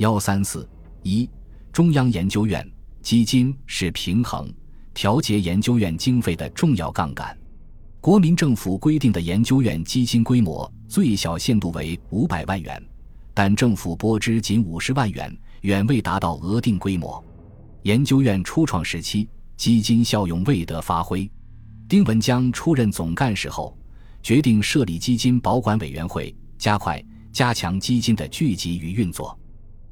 幺三四一，中央研究院基金是平衡调节研究院经费的重要杠杆。国民政府规定的研究院基金规模最小限度为五百万元，但政府拨支仅五十万元，远未达到额定规模。研究院初创时期，基金效用未得发挥。丁文江出任总干事后，决定设立基金保管委员会，加快加强基金的聚集与运作。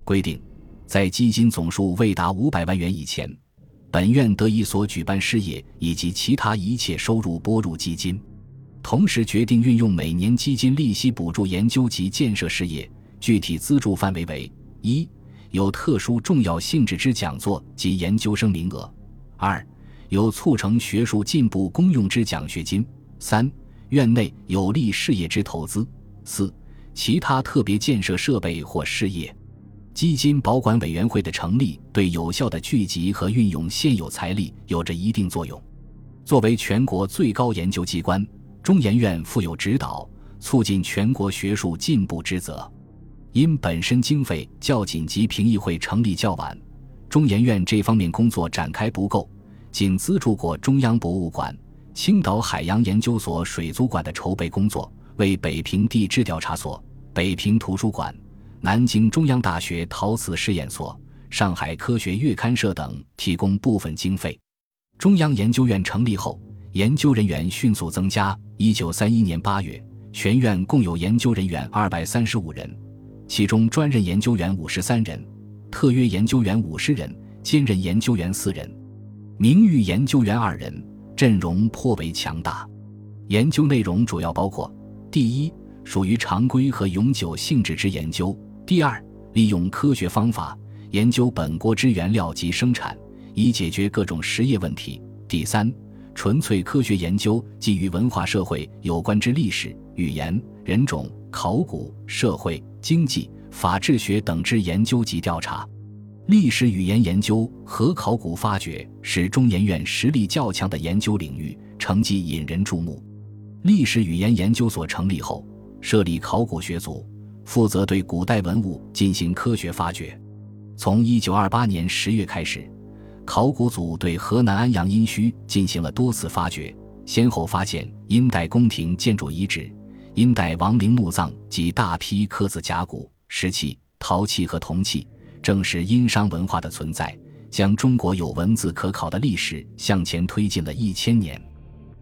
规定，在基金总数未达五百万元以前。本院得以所举办事业以及其他一切收入拨入基金，同时决定运用每年基金利息补助研究及建设事业。具体资助范围为：一、有特殊重要性质之讲座及研究生名额；二、有促成学术进步公用之奖学金；三、院内有利事业之投资；四、其他特别建设设备或事业。基金保管委员会的成立，对有效的聚集和运用现有财力有着一定作用。作为全国最高研究机关，中研院负有指导、促进全国学术进步之责。因本身经费较紧急评议会成立较晚，中研院这方面工作展开不够，仅资助过中央博物馆、青岛海洋研究所水族馆的筹备工作，为北平地质调查所、北平图书馆。南京中央大学陶瓷试验所、上海科学月刊社等提供部分经费。中央研究院成立后，研究人员迅速增加。一九三一年八月，全院共有研究人员二百三十五人，其中专任研究员五十三人，特约研究员五十人，兼任研究员四人，名誉研究员二人，阵容颇为强大。研究内容主要包括：第一，属于常规和永久性质之研究。第二，利用科学方法研究本国之原料及生产，以解决各种实业问题。第三，纯粹科学研究，基于文化社会有关之历史、语言、人种、考古、社会、经济、法治学等之研究及调查。历史语言研究和考古发掘是中研院实力较强的研究领域，成绩引人注目。历史语言研究所成立后，设立考古学组。负责对古代文物进行科学发掘。从一九二八年十月开始，考古组对河南安阳殷墟进行了多次发掘，先后发现殷代宫廷建筑遗址、殷代王陵墓葬及大批刻字甲骨、石器、陶器和铜器，证实殷商文化的存在，将中国有文字可考的历史向前推进了一千年。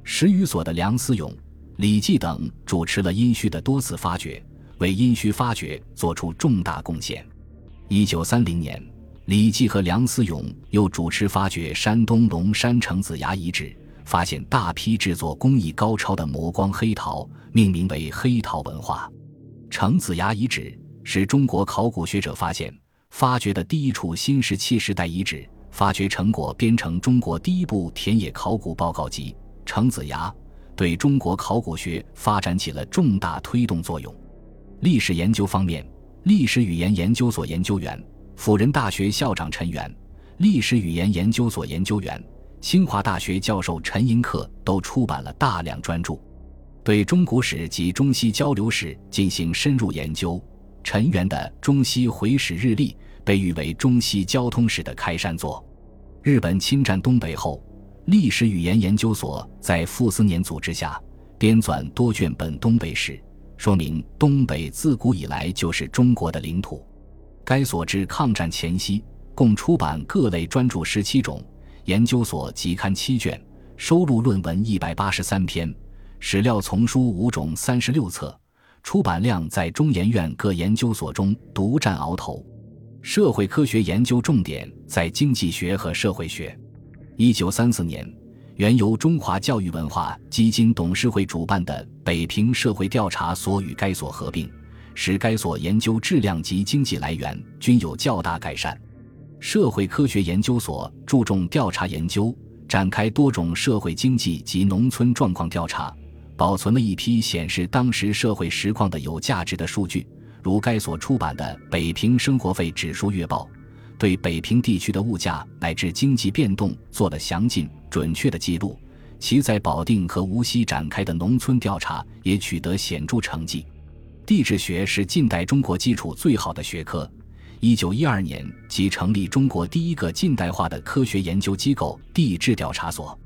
十余所的梁思永、李济等主持了殷墟的多次发掘。为殷墟发掘做出重大贡献。一九三零年，李济和梁思永又主持发掘山东龙山城子崖遗址，发现大批制作工艺高超的磨光黑陶，命名为黑陶文化。城子崖遗址是中国考古学者发现发掘的第一处新石器时代遗址，发掘成果编成中国第一部田野考古报告集《城子崖》，对中国考古学发展起了重大推动作用。历史研究方面，历史语言研究所研究员、辅仁大学校长陈元，历史语言研究所研究员、清华大学教授陈寅恪都出版了大量专著，对中古史及中西交流史进行深入研究。陈元的《中西回史日历》被誉为中西交通史的开山作。日本侵占东北后，历史语言研究所在傅斯年组织下编纂多卷本东北史。说明东北自古以来就是中国的领土。该所至抗战前夕，共出版各类专著十七种，研究所集刊七卷，收录论文一百八十三篇，史料丛书五种三十六册，出版量在中研院各研究所中独占鳌头。社会科学研究重点在经济学和社会学。一九三四年。原由中华教育文化基金董事会主办的北平社会调查所与该所合并，使该所研究质量及经济来源均有较大改善。社会科学研究所注重调查研究，展开多种社会经济及农村状况调查，保存了一批显示当时社会实况的有价值的数据，如该所出版的《北平生活费指数月报》。对北平地区的物价乃至经济变动做了详尽、准确的记录，其在保定和无锡展开的农村调查也取得显著成绩。地质学是近代中国基础最好的学科，一九一二年，即成立中国第一个近代化的科学研究机构——地质调查所。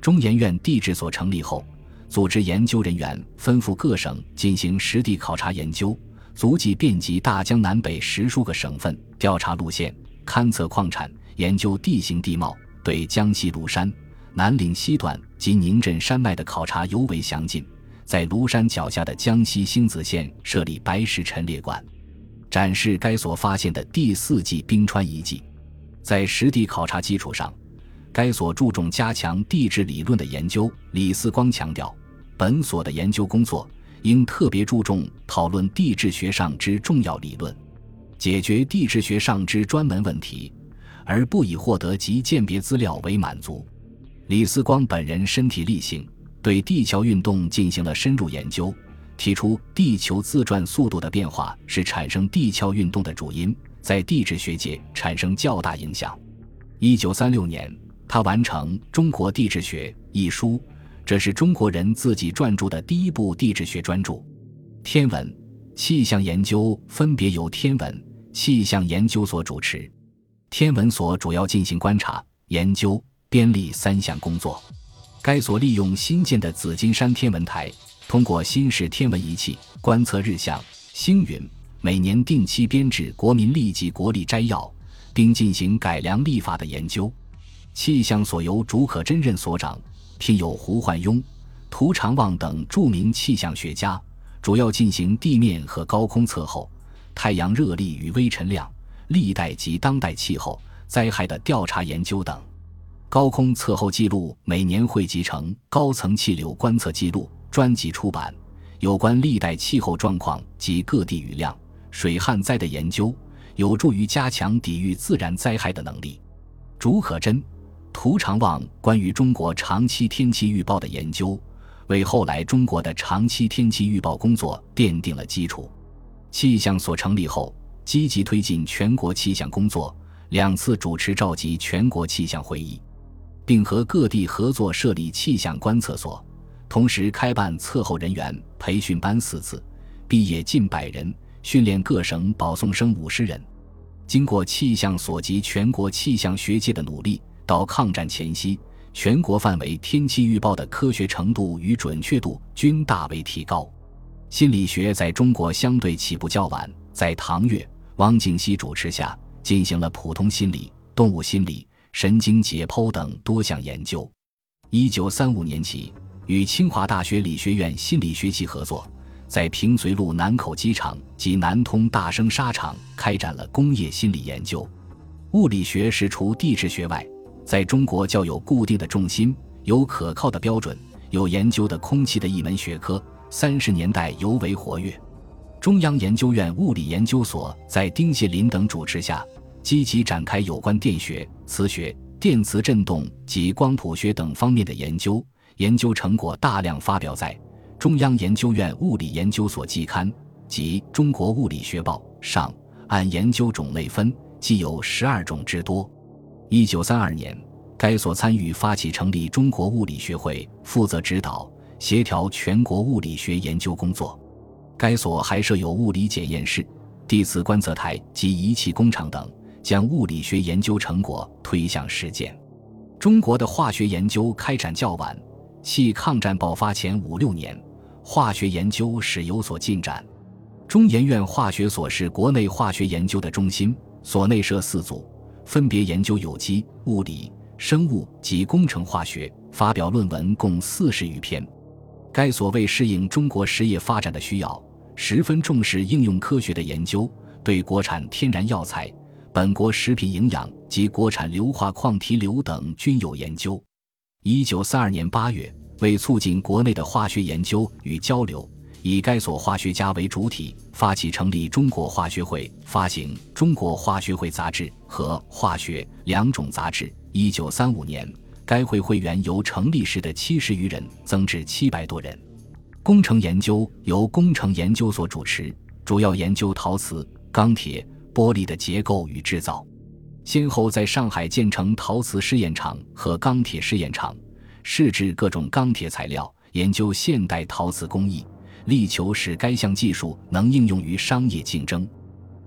中研院地质所成立后，组织研究人员分赴各省进行实地考察研究，足迹遍及大江南北十数个省份，调查路线、勘测矿产、研究地形地貌，对江西庐山、南岭西段及宁镇山脉的考察尤为详尽。在庐山脚下的江西星子县设立白石陈列馆。展示该所发现的第四纪冰川遗迹，在实地考察基础上，该所注重加强地质理论的研究。李四光强调，本所的研究工作应特别注重讨论地质学上之重要理论，解决地质学上之专门问题，而不以获得及鉴别资料为满足。李四光本人身体力行，对地壳运动进行了深入研究。提出地球自转速度的变化是产生地壳运动的主因，在地质学界产生较大影响。一九三六年，他完成《中国地质学》一书，这是中国人自己撰著的第一部地质学专著。天文、气象研究分别由天文、气象研究所主持。天文所主要进行观察、研究、编立三项工作。该所利用新建的紫金山天文台。通过新式天文仪器观测日相、星云，每年定期编制《国民历及国历摘要》，并进行改良历法的研究。气象所由竺可桢任所长，聘有胡焕庸、涂长望等著名气象学家，主要进行地面和高空测候、太阳热力与微尘量、历代及当代气候灾害的调查研究等。高空测候记录每年汇集成《高层气流观测记录》。专辑出版有关历代气候状况及各地雨量、水旱灾的研究，有助于加强抵御自然灾害的能力。竺可桢、涂长望关于中国长期天气预报的研究，为后来中国的长期天气预报工作奠定了基础。气象所成立后，积极推进全国气象工作，两次主持召集全国气象会议，并和各地合作设立气象观测所。同时开办测候人员培训班四次，毕业近百人，训练各省保送生五十人。经过气象所及全国气象学界的努力，到抗战前夕，全国范围天气预报的科学程度与准确度均大为提高。心理学在中国相对起步较晚，在唐月、汪敬熙主持下，进行了普通心理、动物心理、神经解剖等多项研究。一九三五年起。与清华大学理学院心理学系合作，在平绥路南口机场及南通大生纱厂开展了工业心理研究。物理学是除地质学外，在中国较有固定的重心、有可靠的标准、有研究的空气的一门学科。三十年代尤为活跃。中央研究院物理研究所在丁谢林等主持下，积极展开有关电学、磁学、电磁振动及光谱学等方面的研究。研究成果大量发表在中央研究院物理研究所季刊及《中国物理学报》上。按研究种类分，既有十二种之多。一九三二年，该所参与发起成立中国物理学会，负责指导协调全国物理学研究工作。该所还设有物理检验室、地磁观测台及仪器工厂等，将物理学研究成果推向实践。中国的化学研究开展较晚。系抗战爆发前五六年，化学研究始有所进展。中研院化学所是国内化学研究的中心，所内设四组，分别研究有机、物理、生物及工程化学，发表论文共四十余篇。该所为适应中国实业发展的需要，十分重视应用科学的研究，对国产天然药材、本国食品营养及国产硫化矿提硫等均有研究。一九三二年八月，为促进国内的化学研究与交流，以该所化学家为主体，发起成立中国化学会，发行《中国化学会杂志》和《化学》两种杂志。一九三五年，该会会员由成立时的七十余人增至七百多人。工程研究由工程研究所主持，主要研究陶瓷、钢铁、玻璃的结构与制造。先后在上海建成陶瓷试验场和钢铁试验场，试制各种钢铁材料，研究现代陶瓷工艺，力求使该项技术能应用于商业竞争。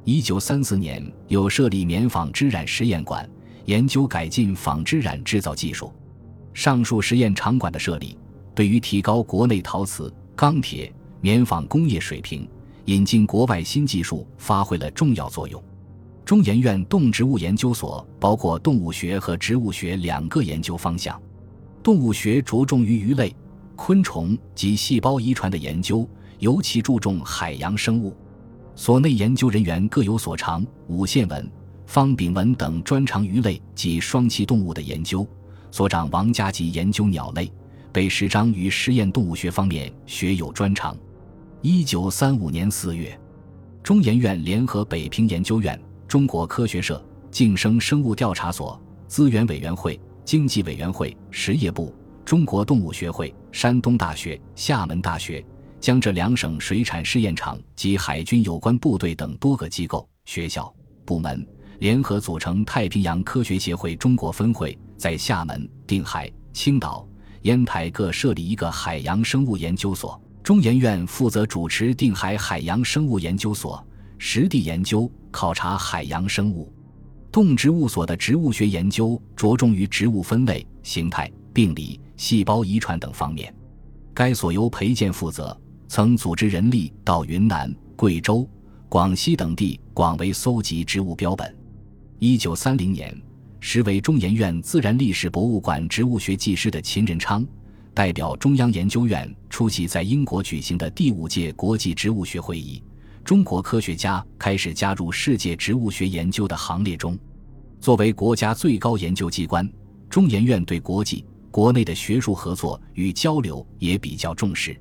一九三四年，又设立棉纺织染实验馆，研究改进纺织染制造技术。上述实验场馆的设立，对于提高国内陶瓷、钢铁、棉纺工业水平，引进国外新技术，发挥了重要作用。中研院动植物研究所包括动物学和植物学两个研究方向。动物学着重于鱼类、昆虫及细胞遗传的研究，尤其注重海洋生物。所内研究人员各有所长，武宪文、方炳文等专长鱼类及双栖动物的研究，所长王家吉研究鸟类，北石章于实验动物学方面学有专长。一九三五年四月，中研院联合北平研究院、中国科学社、晋生生物调查所、资源委员会、经济委员会、实业部、中国动物学会、山东大学、厦门大学。将这两省水产试验场及海军有关部队等多个机构、学校、部门联合组成太平洋科学协会中国分会，在厦门、定海、青岛、烟台各设立一个海洋生物研究所。中研院负责主持定海海洋生物研究所，实地研究考察海洋生物。动植物所的植物学研究着重于植物分类、形态、病理、细胞遗传等方面。该所由裴健负责。曾组织人力到云南、贵州、广西等地广为搜集植物标本。一九三零年，时为中研院自然历史博物馆植物学技师的秦仁昌，代表中央研究院出席在英国举行的第五届国际植物学会议。中国科学家开始加入世界植物学研究的行列中。作为国家最高研究机关，中研院对国际、国内的学术合作与交流也比较重视。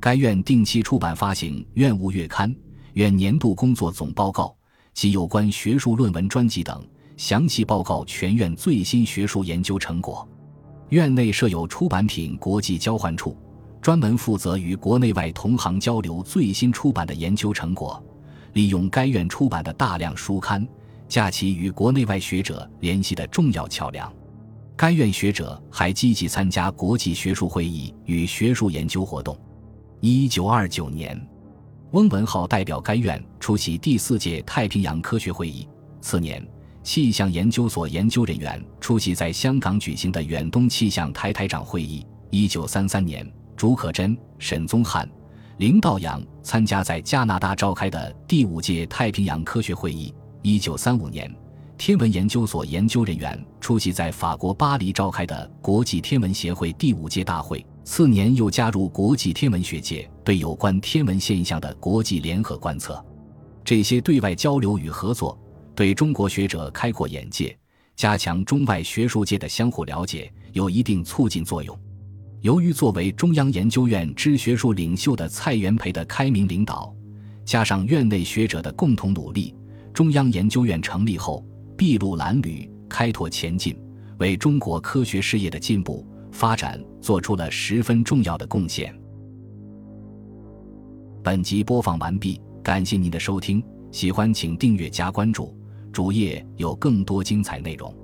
该院定期出版发行《院务月刊》《院年度工作总报告》及有关学术论文专辑等，详细报告全院最新学术研究成果。院内设有出版品国际交换处，专门负责与国内外同行交流最新出版的研究成果，利用该院出版的大量书刊，架起与国内外学者联系的重要桥梁。该院学者还积极参加国际学术会议与学术研究活动。一九二九年，翁文浩代表该院出席第四届太平洋科学会议。次年，气象研究所研究人员出席在香港举行的远东气象台台长会议。一九三三年，竺可桢、沈宗翰、林道阳参加在加拿大召开的第五届太平洋科学会议。一九三五年，天文研究所研究人员出席在法国巴黎召开的国际天文协会第五届大会。次年又加入国际天文学界，对有关天文现象的国际联合观测。这些对外交流与合作，对中国学者开阔眼界、加强中外学术界的相互了解，有一定促进作用。由于作为中央研究院之学术领袖的蔡元培的开明领导，加上院内学者的共同努力，中央研究院成立后，筚路蓝缕，开拓前进，为中国科学事业的进步。发展做出了十分重要的贡献。本集播放完毕，感谢您的收听，喜欢请订阅加关注，主页有更多精彩内容。